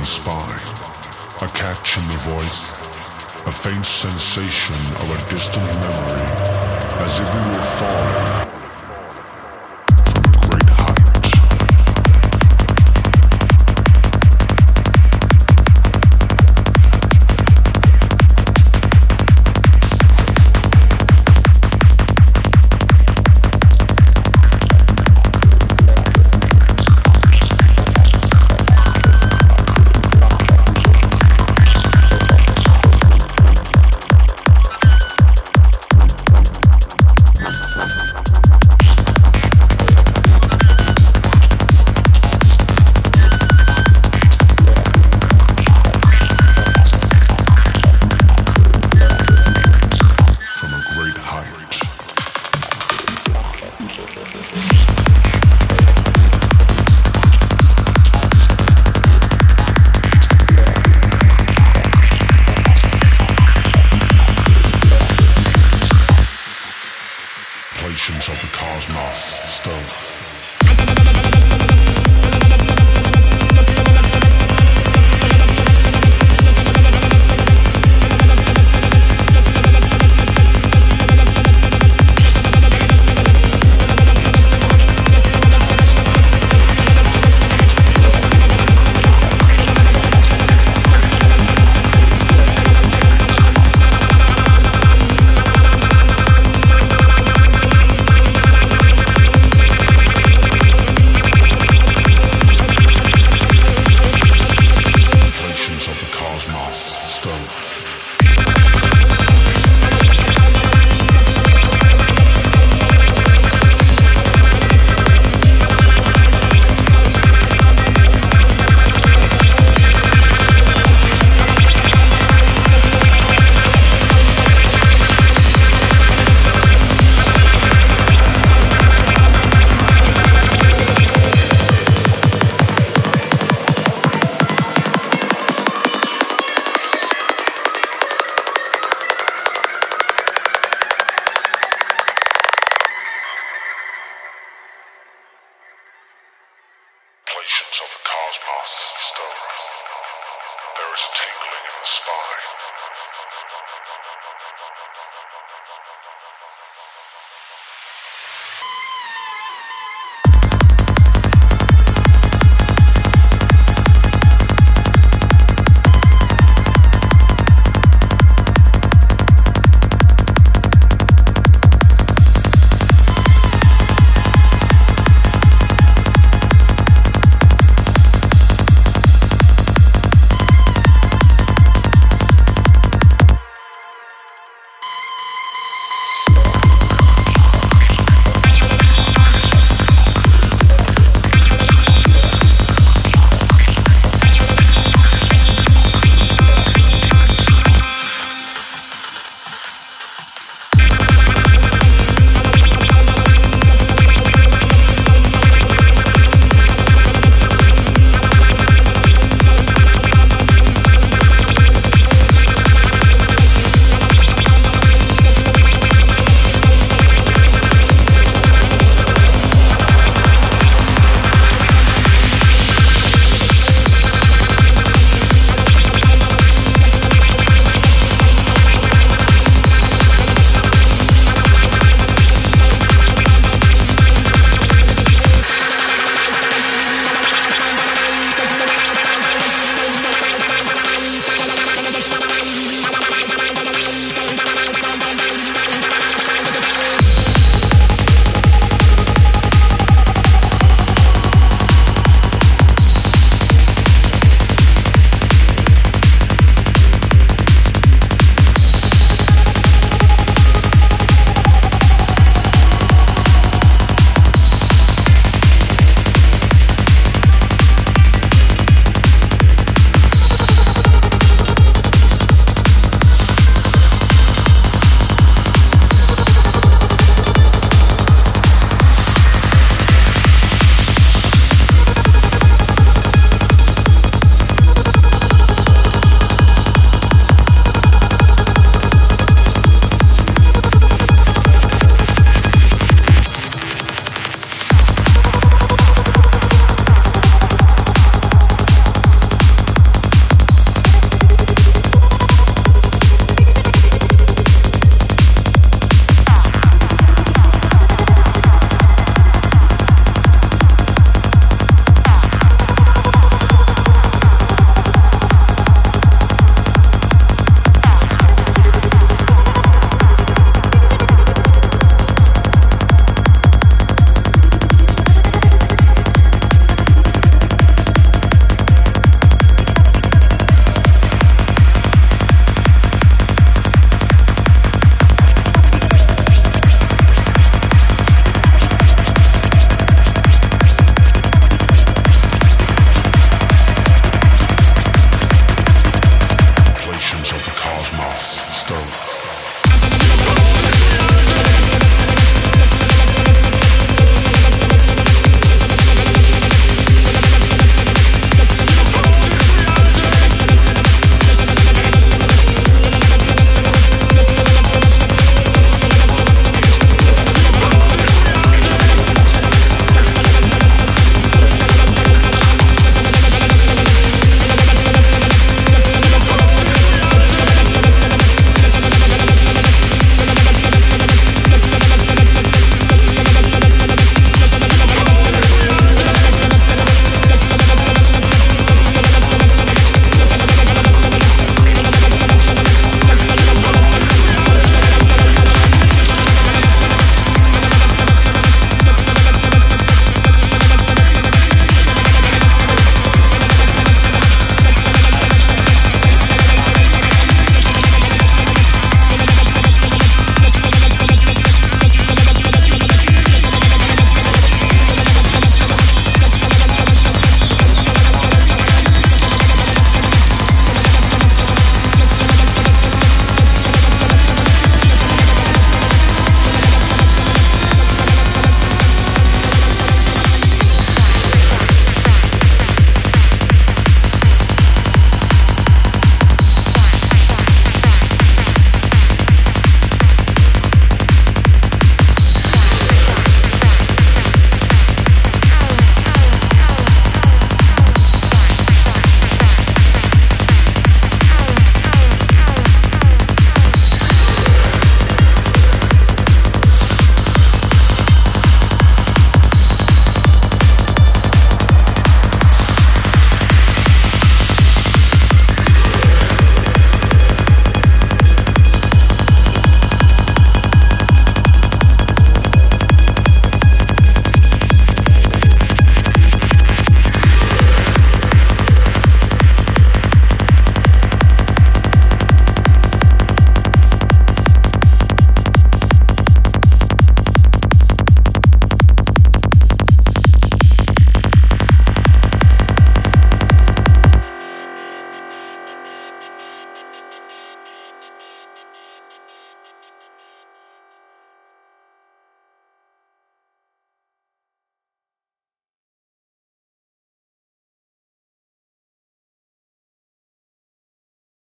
the spine, a catch in the voice, a faint sensation of a distant memory, as if we were falling Stone. Cosmos Stanley.